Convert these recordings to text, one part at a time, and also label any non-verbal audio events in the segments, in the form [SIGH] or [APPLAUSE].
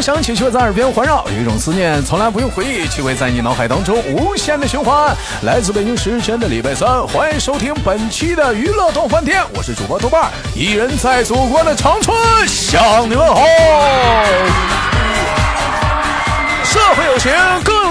响起，却在耳边环绕；有一种思念从来不用回忆，却会在你脑海当中无限的循环。来自北京时间的礼拜三，欢迎收听本期的娱乐动翻天，我是主播豆瓣，一人在祖国的长春向你问好。社会有情各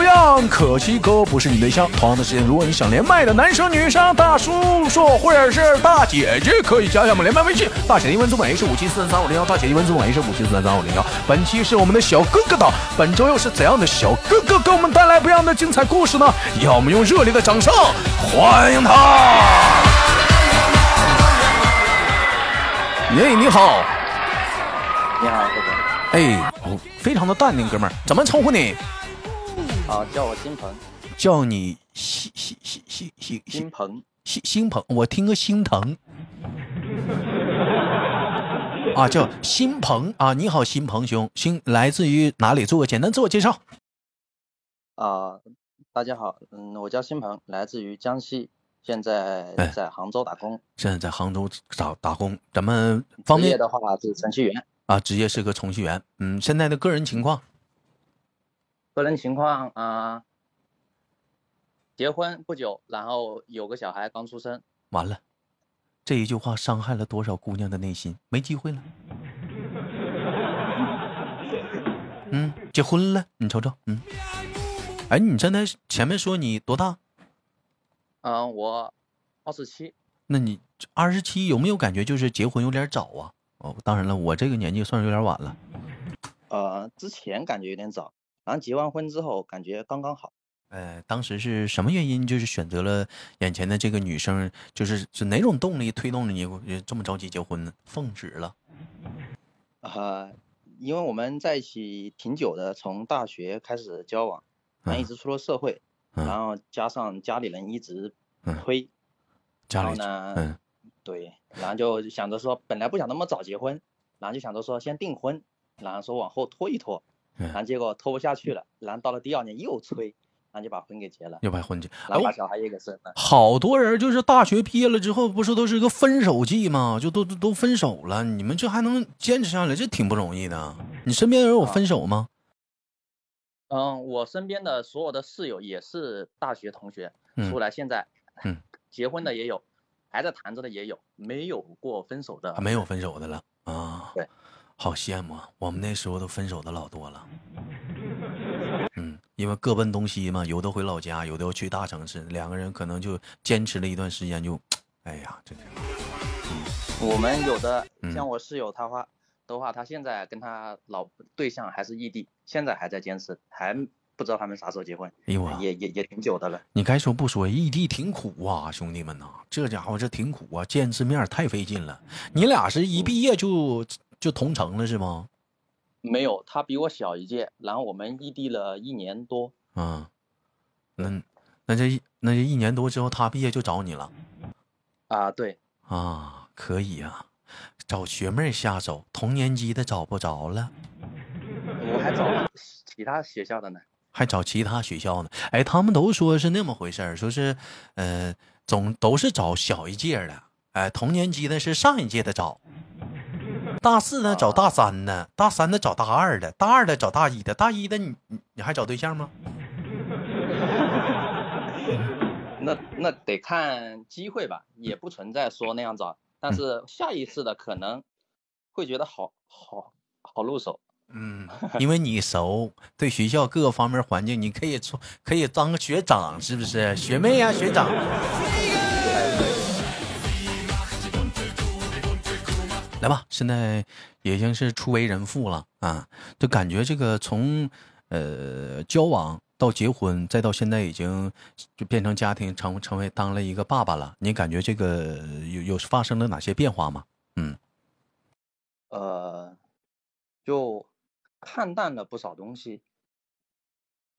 可惜哥不是你对象。同样的时间，如果你想连麦的男生、女生、大叔叔或者是大姐姐，可以加一下我们连麦微信，大写的英文字母 H 五七四三三五零幺，大写的英文字母 H 五七四三三五零幺。本期是我们的小哥哥的，本周又是怎样的小哥哥给我们带来不一样的精彩故事呢？让我们用热烈的掌声欢迎他！耶，你好，你好，哥哥。哎，哦，非常的淡定，哥们儿，怎么称呼你？啊，叫我新鹏，叫你新新新新新新鹏。新新鹏，我听个心疼。啊，叫新鹏啊，你好，新鹏兄，新来自于哪里？做个简单自我介绍。啊，大家好，嗯，我叫新鹏，来自于江西，现在在杭州打工。现在在杭州打打工，咱们方便职业的话是程序员。啊，职业是个程序员。嗯，现在的个人情况，个人情况啊、结婚不久，然后有个小孩刚出生。完了，这一句话伤害了多少姑娘的内心？没机会了。嗯，结婚了，你瞅瞅，嗯，哎，你刚才前面说你多大？嗯、我二十七，那你二十七有没有感觉就是结婚有点早啊？哦，当然了，我这个年纪算是有点晚了。呃，之前感觉有点早，然后结完婚之后感觉刚刚好。呃，当时是什么原因，就是选择了眼前的这个女生？就是是哪种动力推动着你呃这么着急结婚呢？奉旨了。呃，因为我们在一起挺久的，从大学开始交往，然后一嗯直出了社会，嗯然后加上家里人一直嗯推，家里然后呢，嗯对，然后就想着说，本来不想那么早结婚，然后就想着说先订婚，然后说往后拖一拖，嗯然后结果拖不下去了，然后到了第二年又催，然后就把婚给结了，又把婚结。哦然后把小孩也给生了。好多人就是大学毕业了之后，不是都是一个分手季吗？就都都都分手了，你们这还能坚持下来，这挺不容易的。你身边有人有分手吗？嗯，我身边的所有的室友也是大学同学，嗯出来现在，嗯，[LAUGHS] 结婚的也有，还在谈着的也有，没有过分手的啊，没有分手的了啊。对，好羡慕啊！我们那时候都分手的老多了。嗯，因为各奔东西嘛，有的回老家，有的要去大城市，两个人可能就坚持了一段时间就，哎呀，这个我们有的嗯像我室友他话的话，他现在跟他老对象还是异地，现在还在坚持，还不知道他们啥时候结婚，哎呦啊也也也挺久的了。你该说不说，异地挺苦啊，兄弟们呐，这家伙这挺苦啊，见一次面太费劲了。你俩是一毕业就就同城了是吗？没有，他比我小一届，然后我们异地了一年多。啊，那那这一那这一年多之后，他毕业就找你了啊，对，啊？可以啊，找学妹下手，同年级的找不着了，我还找其他学校的呢。还找其他学校呢。哎，他们都说是那么回事儿，说是呃，总都是找小一届的，哎，同年级的是上一届的找。大四的找大三的，大三的找大二的，大二的找大一的，大一的你你你还找对象吗？[LAUGHS] 那那得看机会吧，也不存在说那样找，但是下一次的可能会觉得好好好入手。嗯，因为你熟，[LAUGHS] 对学校各个方面环境，你可以做，可以当个学长，是不是？学妹呀、学长。来吧，现在已经是初为人父了啊，就感觉这个从呃交往到结婚，再到现在已经就变成家庭，成成为当了一个爸爸了。你感觉这个有有发生了哪些变化吗？嗯呃，就看淡了不少东西，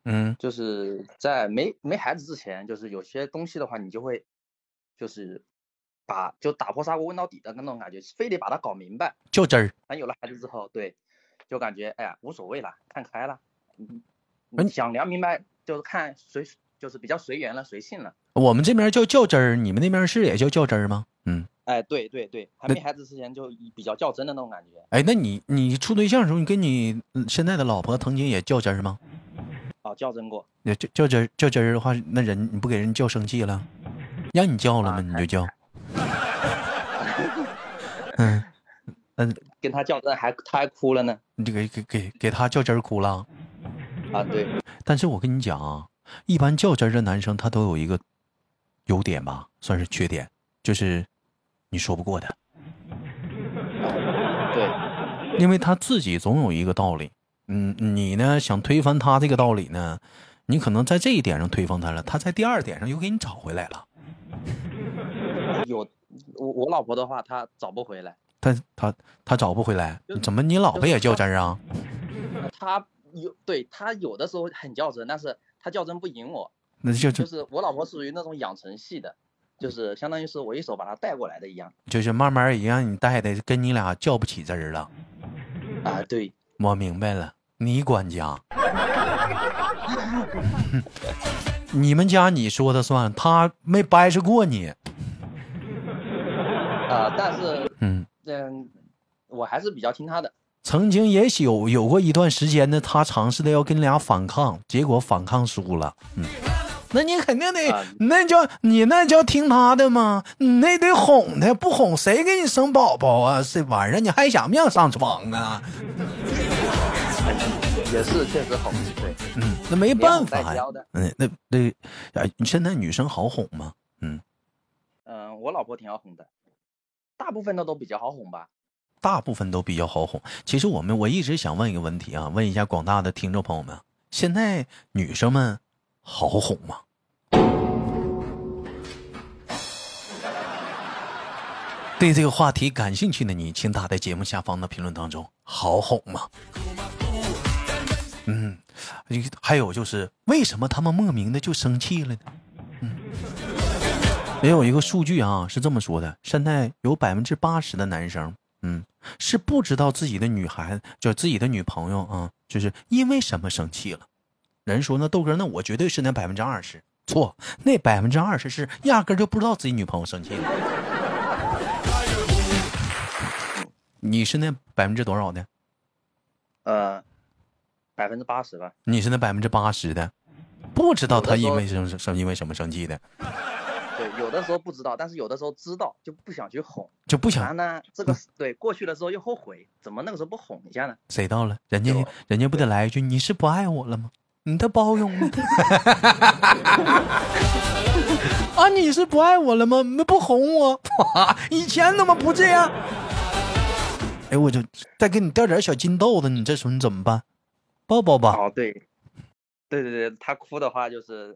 嗯就是在没没孩子之前，就是有些东西的话，你就会就是把就打破砂锅问到底的那种感觉，非得把它搞明白。较真儿。但有了孩子之后，对，就感觉哎呀无所谓了，看开了，嗯，想聊明白就是看随就是比较随缘了，随性了。我们这边叫较真儿，你们那边是也叫较真儿吗？嗯，哎，对对对，还没孩子之前就比较较真的那种感觉。哎，那你你处对象的时候，你跟你现在的老婆曾经也较真儿吗？哦，较真过。也较较真儿较真儿的话，那人你不给人叫生气了？让你叫了吗？啊你就叫。嗯嗯，跟他较真还他还哭了呢。你就给给给给他较真儿哭了。啊，对，但是我跟你讲啊，一般较真的男生他都有一个优点吧，算是缺点，就是你说不过他，对，因为他自己总有一个道理。嗯，你呢想推翻他这个道理呢，你可能在这一点上推翻他了，他在第二点上又给你找回来了。有我我老婆的话，她找不回来。她她她找不回来，怎么你老婆也较真儿啊？[LAUGHS] 她有对她有的时候很较真，但是她较真不赢我。那就就就是我老婆属于那种养成系的，就是相当于是我一手把她带过来的一样。就是慢慢也让你带的跟你俩较不起真儿了。啊，对，我明白了，你管家，[LAUGHS] 你们家你说的算，他没掰扯过你。啊，但是嗯，嗯，我还是比较听他的。曾经也有有过一段时间呢，他尝试的要跟你俩反抗，结果反抗输了。嗯，那你肯定得，啊那叫你那叫听他的吗？你那得哄他，不哄谁给你生宝宝啊？这玩意儿你还想不想上床啊？[LAUGHS] 也是确实哄，对，嗯，那没办法。嗯，那那哎，现在女生好哄吗？嗯，嗯，我老婆挺好哄的，大部分的都比较好哄吧。大部分都比较好哄。其实我们我一直想问一个问题啊，问一下广大的听众朋友们，现在女生们好哄吗？对这个话题感兴趣的你，请打在节目下方的评论当中，好哄吗？嗯，还有就是为什么他们莫名的就生气了呢？嗯，也有一个数据啊，是这么说的：现在有百分之八十的男生，嗯，是不知道自己的女孩子，就自己的女朋友啊，就是因为什么生气了。人说那豆哥，那我绝对是那百分之二十，错，那百分之二十是压根就不知道自己女朋友生气了。你是那百分之多少的？呃，百分之八十吧。你是那百分之八十的，不知道他因为什么生因为什么生气的，对，有的时候不知道，但是有的时候知道就不想去哄。就不想然后呢，这个对过去了之后又后悔，怎么那个时候不哄一下呢？谁到了，人家人家不得来一句你是不爱我了吗？你的包容呢？[LAUGHS] 啊，你是不爱我了吗？没不哄我，以前怎么不这样？哎，我就再给你掉点小金豆子，你这时候你怎么办？抱抱吧。哦，对，对对对，他哭的话就是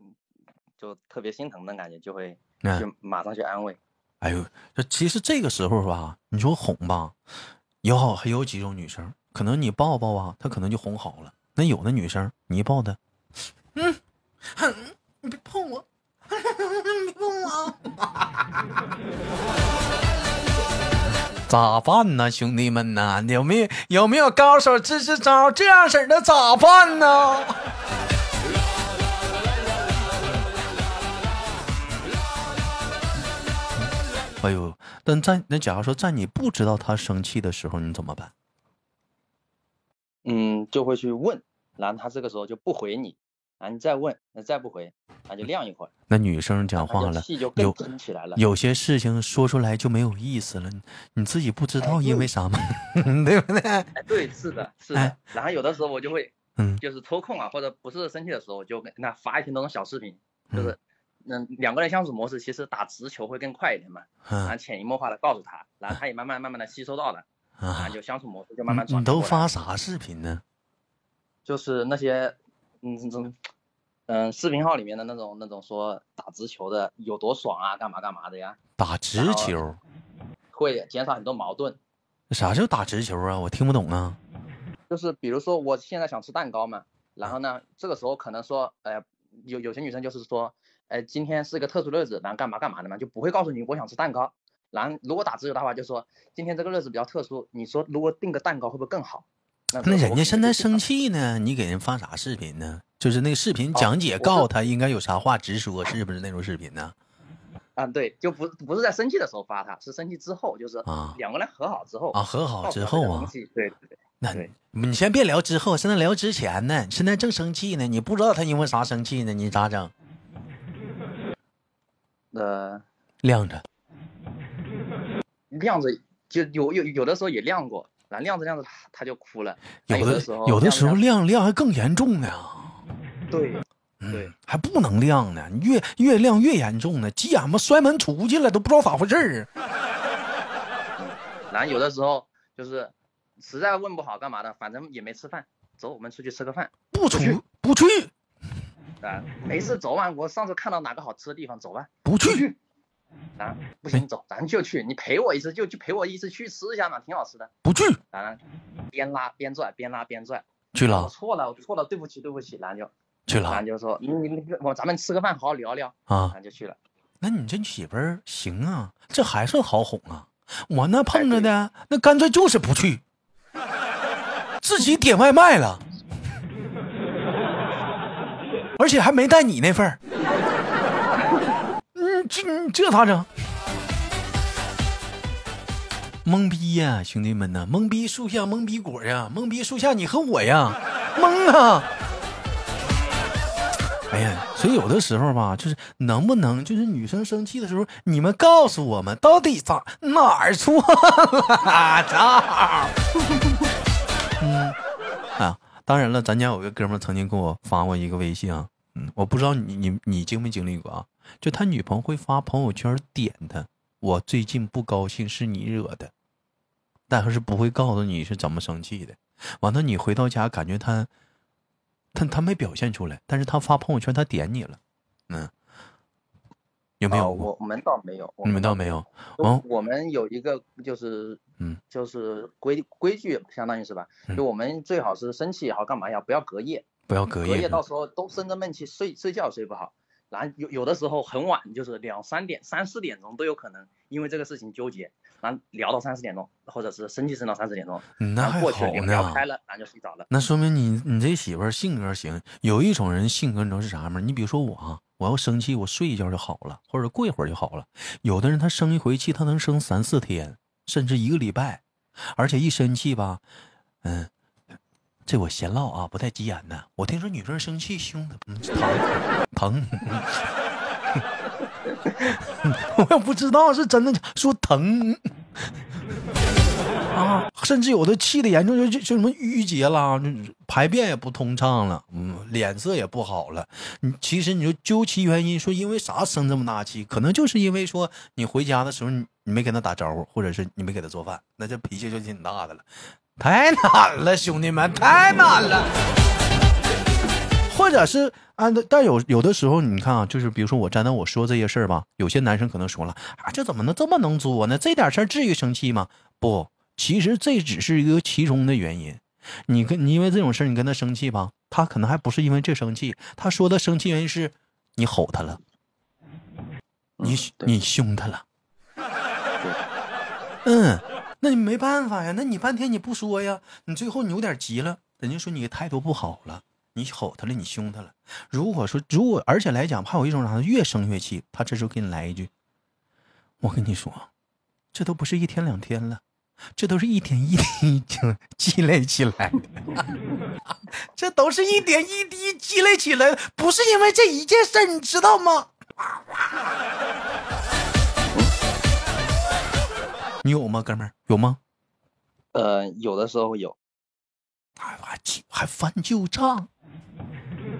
就特别心疼的感觉，就会嗯就马上去安慰。哎呦，这其实这个时候吧，你说哄吧，有好还有几种女生，可能你抱抱啊，她可能就哄好了。那有的女生，你一抱她，嗯，哼，你别碰我，你碰我，咋办呢，兄弟们呢？有没有有没有高手支支招？这样式的咋办呢？哎呦，但在那假如说在你不知道他生气的时候，你怎么办？嗯，就会去问，然后他这个时候就不回你，然后你再问，那再不回，那就晾一会儿，那女生讲话了，气就更起来了。有些事情说出来就没有意思了，你你自己不知道因为啥吗？[LAUGHS] 对不对？哎，对，是的，是哎的。然后有的时候我就会，嗯就是抽空啊，或者不是生气的时候，我就跟他发一些那种小视频，就嗯是，嗯，两个人相处模式其实打直球会更快一点嘛，然后嗯潜移默化的告诉他，然后他也慢慢慢慢的吸收到了，然啊后，就相处模式就慢慢你你都发啥视频呢？就是那些，嗯，这种，嗯，视频号里面的那种那种说打直球的有多爽啊，干嘛干嘛的呀，打直球？会减少很多矛盾。啥叫打直球啊？我听不懂啊。就是比如说我现在想吃蛋糕嘛，然后呢，这个时候可能说，哎呃，有有些女生就是说，呃，今天是个特殊日子，然后干嘛干嘛的嘛，就不会告诉你我想吃蛋糕。然后如果打直球的话，就说今天这个日子比较特殊，你说如果订个蛋糕会不会更好？那那人家现在生气。呢，你给人发啥视频呢？就是那个视频哦讲解，告诉他应该有啥话直说，是不是那种视频呢？[COUGHS] 啊，对，就不不是在生气的时候发他，是生气之后，就是啊两个人和好之后啊，和好之后啊对对对，那对你先别聊之后，现在聊之前呢，现在正生气呢，你不知道他因为啥生气呢，你咋整？呃，晾着，晾着就有有有的时候也晾过，然后晾着晾着他他就哭了，有的有时候有的时候晾晾晾还更严重呢，着对嗯对，还不能晾呢，越越晾越严重呢，急眼吧摔门出去了都不知道咋回事儿啊。然后有的时候就是实在问不好干嘛的，反正也没吃饭，走，我们出去吃个饭。不出去不去啊，没事走吧，我上次看到哪个好吃的地方，走吧，不去，去啊，不行，走，咱就去，你陪我一次就就陪我一次去吃一下嘛，挺好吃的。不去然后边拉边拽，边拉边拽，去了我错了，我错了，对不起，对不起，然后就去然后了就说你我咱们吃个饭，好好聊聊，啊然！后就去了。那你这媳妇儿行啊，这还算好哄啊。我那碰着的那干脆就是不去，[LAUGHS] 自己点外卖了，而且还没带你那份儿。[LAUGHS] 嗯，这嗯这咋整？懵逼呀、兄弟们呐，懵逼树下懵逼果呀，懵逼树下你和我呀，懵啊！哎呀，所以有的时候吧，就是能不能，就是女生生气的时候，你们告诉我们到底咋哪儿错了？操！嗯啊，当然了，咱家有个哥们曾经给我发过一个微信啊，嗯，我不知道你你你经没经历过啊，就他女朋友会发朋友圈点他，我最近不高兴是你惹的，但是不会告诉你是怎么生气的。完了，你回到家感觉他。他他没表现出来，但是他发朋友圈，他点你了，嗯，有没哦有过？我我们倒没有，我你们倒没有，就哦我们有一个就是，嗯，就是规规矩，相当于是吧？嗯就我们最好是生气也好，干嘛也好，不要隔夜，不要隔夜。隔夜到时候都生着闷气，睡睡觉睡不好。然后有有的时候很晚，就是两三点、三四点钟都有可能，因为这个事情纠结，然后聊到三四点钟，或者是生气生到三四点钟，嗯那过去了好呢聊开。了，然后就睡着了。那说明你你这媳妇儿性格行。有一种人性格你知道是啥吗？你比如说我啊，我要生气，我睡一觉就好了，或者过一会儿就好了。有的人他生一回气，他能生三四天，甚至一个礼拜，而且一生气吧，嗯，这我闲唠啊，不带急眼的。我听说女生生气胸，疼疼。[LAUGHS] 我也不知道是真的说疼啊，甚至有的气的严重就就就什么郁结啦，排便也不通畅了，嗯，脸色也不好了。你其实你说究其原因，说因为啥生这么大气，可能就是因为说你回家的时候你你没跟他打招呼，或者是你没给他做饭，那这脾气就挺大的了。太难了，兄弟们，太难了。或者是啊，但但有有的时候，你看啊，就是比如说我站在我说这些事儿吧，有些男生可能说了啊，这怎么能这么能作呢？这点事儿至于生气吗？不，其实这只是一个其中的原因。你跟你因为这种事儿你跟他生气吧，他可能还不是因为这生气，他说的生气原因是你吼他了，你嗯你凶他了。嗯，那你没办法呀，那你半天你不说呀，你最后你有点急了，人家说你态度不好了，你吼他了，你凶他了。如果说如果而且来讲，还有一种啥，越生越气，他这时候给你来一句，我跟你说，这都不是一天两天了，这都是一点一滴就积累起来的，[LAUGHS] 这都是一点一滴积累起来的，不是因为这一件事，你知道吗？[LAUGHS] 你有吗，哥们儿？有吗？呃，有的时候有，还还还翻旧账？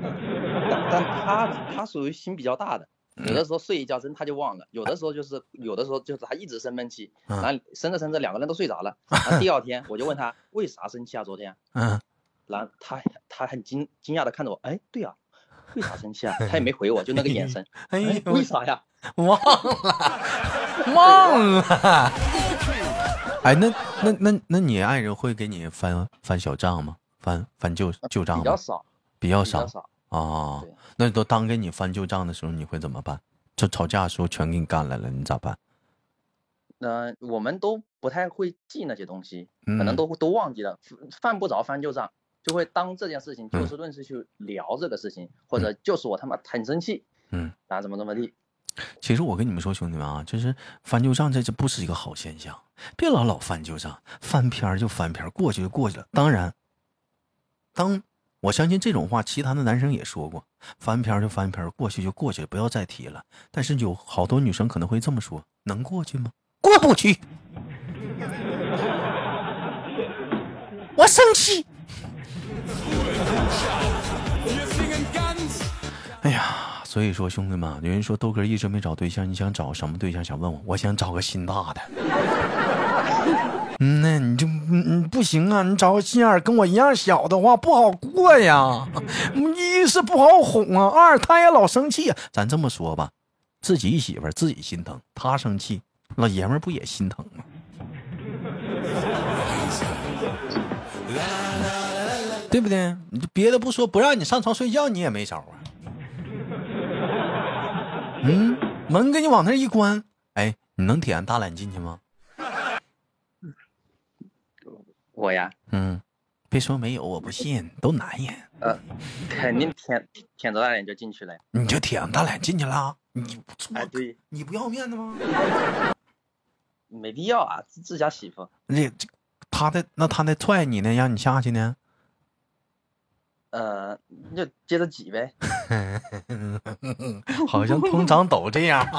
但但他他属于心比较大的，有的时候睡一觉真他就忘了，有的时候就是有的时候就是他一直生闷气，嗯然后生着生着两个人都睡着了，[LAUGHS] 然后第二天我就问他为啥生气啊昨天，嗯，然后他他很惊惊讶的看着我，哎对啊，为啥生气啊？[LAUGHS] 他也没回我，就那个眼神，哎哎为啥呀？[LAUGHS] 忘了，忘了。哎，那那那那你爱人会给你翻翻小账吗？翻翻旧旧账吗？比较少，比较少少。啊。那都当给你翻旧账的时候，你会怎么办？就吵架的时候全给你干来了，你咋办？呃，我们都不太会记那些东西，可嗯能都都忘记了，犯不着翻旧账，就会当这件事情就嗯事论事去聊这个事情，或者就是我他妈很生气，嗯，啊怎么怎么地，其实我跟你们说，兄弟们啊，就是翻旧账，这这不是一个好现象。别老老翻旧账，翻篇儿就翻篇儿，过去就过去了。当然，当我相信这种话，其他的男生也说过，翻篇就翻篇，过去就过去了，不要再提了。但是有好多女生可能会这么说：能过去吗？过不去，我生气。哎呀，所以说兄弟们，有人说豆哥一直没找对象，你想找什么对象？想问我，我想找个心大的。嗯，那你就嗯嗯不行啊，你找个心眼跟我一样小的话不好过呀。一是不好哄啊，二他也老生气。咱这么说吧，自己媳妇自己心疼，他生气，老爷们不也心疼吗？对不对？你别的不说，不让你上床睡觉，你也没招啊。嗯，门给你往那一关，哎，你能舔大懒进去吗？我呀，嗯，别说没有，我不信，都男人，呃，肯定舔舔着大脸就进去了呀。你就舔大脸进去了，你不错哎，，对，你不要面子吗？[LAUGHS] 没必要啊，自自家媳妇。那这他的那他的踹你呢，让你下去呢？呃，你就接着挤呗。[LAUGHS] 好像通常都这样。[LAUGHS]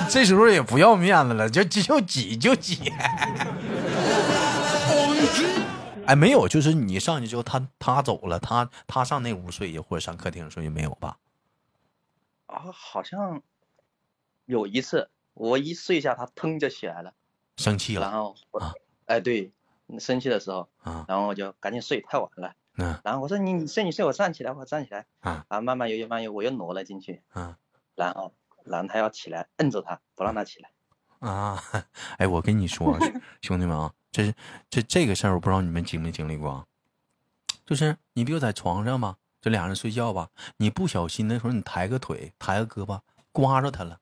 [LAUGHS] 这时候也不要面子了，就就挤就挤。哎，没有，就是你上去之后，他他走了，他他上那屋睡去，或者上客厅睡去，没有吧？啊，好像有一次我一睡下，他腾就起来了，生气了然后我啊，哎，对，生气的时候，啊？然后我就赶紧睡，太晚了。嗯然后我说你你睡你睡，我站起来，我站起来。啊然后慢慢悠悠慢悠，我又挪了进去，啊然后然后他要起来，摁着他不让他起来。啊！[LAUGHS] 哎，我跟你说，[LAUGHS] 兄弟们啊，这是这这个事儿，我不知道你们经没经历过啊。就是你比如在床上吧，这俩人睡觉吧，你不小心的时候你抬个腿、抬个胳膊，刮着他了，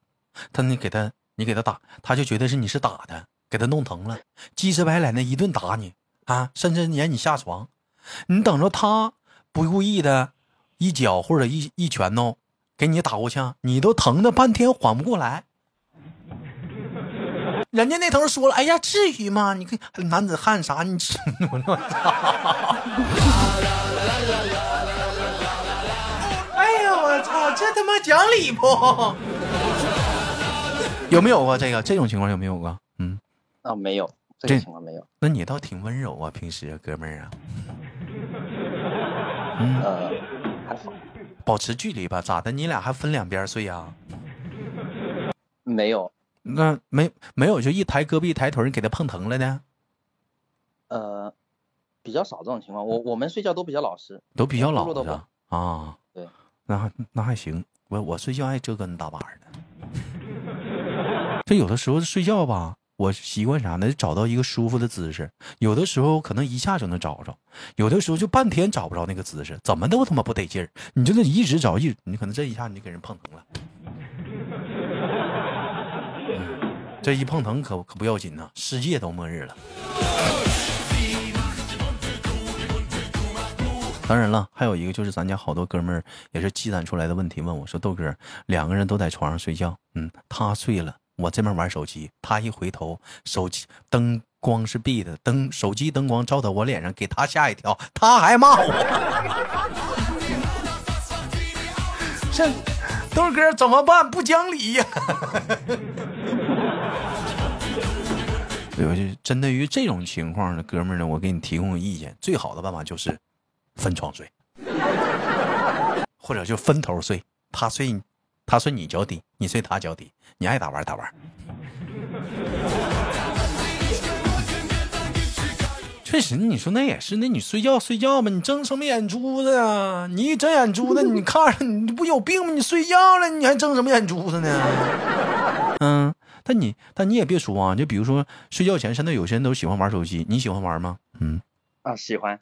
他你给他你给他打，他就觉得是你是打的，给他弄疼了，鸡翅白脸的一顿打你啊，甚至撵你下床。你等着他不故意的一脚或者一一拳头给你打过去，你都疼的半天缓不过来。人家那头说了，哎呀，至于吗？你看男子汉啥？你我操，哎呀，我操，这他妈讲理不？有没有过这个这种情况？有没有过？嗯，啊，没有这这个情况没有。那你倒挺温柔啊，平时啊，哥们儿啊，嗯，呃，还好，保持距离吧。咋的？你俩还分两边睡呀、没有。那没没有，就一抬胳膊一抬腿，你给他碰疼了呢？呃，比较少这种情况。我我们睡觉都比较老实。都比较老实啊啊。对，那还那还行，我我睡觉爱折跟大把的。[LAUGHS] 这有的时候睡觉吧，我习惯啥呢？找到一个舒服的姿势。有的时候可能一下就能找着，有的时候就半天找不着那个姿势，怎么都他妈不得劲儿。你就得一直找，一你可能这一下你就给人碰疼了。这一碰疼可可不要紧呐，世界都末日了。当然了，还有一个就是咱家好多哥们儿也是积攒出来的问题，问我说：“豆哥，两个人都在床上睡觉，嗯，他睡了，我这边玩手机，他一回头，手机灯光是闭的，灯手机灯光照到我脸上，给他吓一跳，他还骂我。这豆哥怎么办？不讲理呀、对吧？就针对于这种情况的哥们呢，我给你提供个意见，最好的办法就是分床睡，或者就分头睡，他睡你，他睡你脚底，你睡他脚底，你爱咋玩咋玩。[LAUGHS] 确实，你说那也是，那你睡觉睡觉吧，你睁什么眼珠子呀？你一睁眼珠子，你 [LAUGHS] 看着你不有病吗？你睡觉了，你还睁什么眼珠子呢？[LAUGHS] 嗯，但你但你也别说啊，就比如说睡觉前，现在有些人都喜欢玩手机，你喜欢玩吗？嗯，啊，喜欢。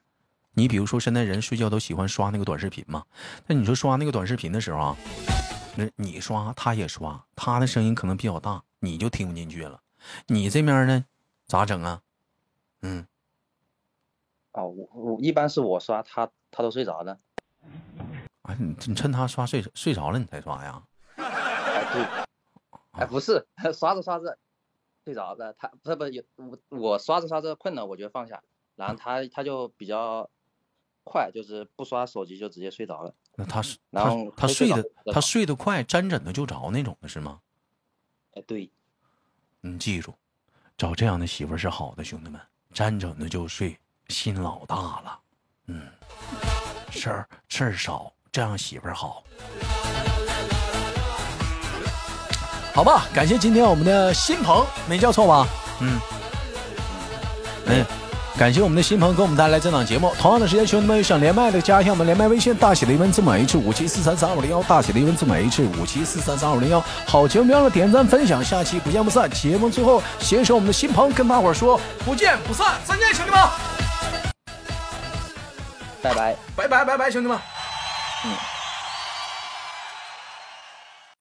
你比如说现在人睡觉都喜欢刷那个短视频嘛，那你说刷那个短视频的时候啊，那你刷他也刷，他的声音可能比较大，你就听不进去了。你这面呢，咋整啊？嗯，哦，我我一般是我刷，他他都睡着了。啊，你你趁他刷睡睡着了你才刷呀？哎对，哎不是，[LAUGHS] 刷着刷着睡着了，他不是不是有我我刷着刷着困了，我就放下，然后他他就比较快，就是不刷手机就直接睡着了。那他是然他他睡的他睡得快，沾枕头就着那种的是吗？哎对，你记住，找这样的媳妇是好的，兄弟们，沾枕头就睡，心老大了。嗯，事儿事儿少，这样媳妇儿好。好吧，感谢今天我们的新朋，没叫错吧？嗯，哎，感谢我们的新朋给我们带来这档节目。同样的时间，兄弟们有想连麦的，加一下我们连麦微信，大写的英文字母 H 五七四三三五零幺，大写的英文字母 H 五七四三三五零幺。好节目别忘了点赞分享，下期不见不散。节目最后，携手我们的新朋跟大伙儿说不见不散，再见，兄弟们，拜拜。拜拜拜拜，兄弟们。嗯。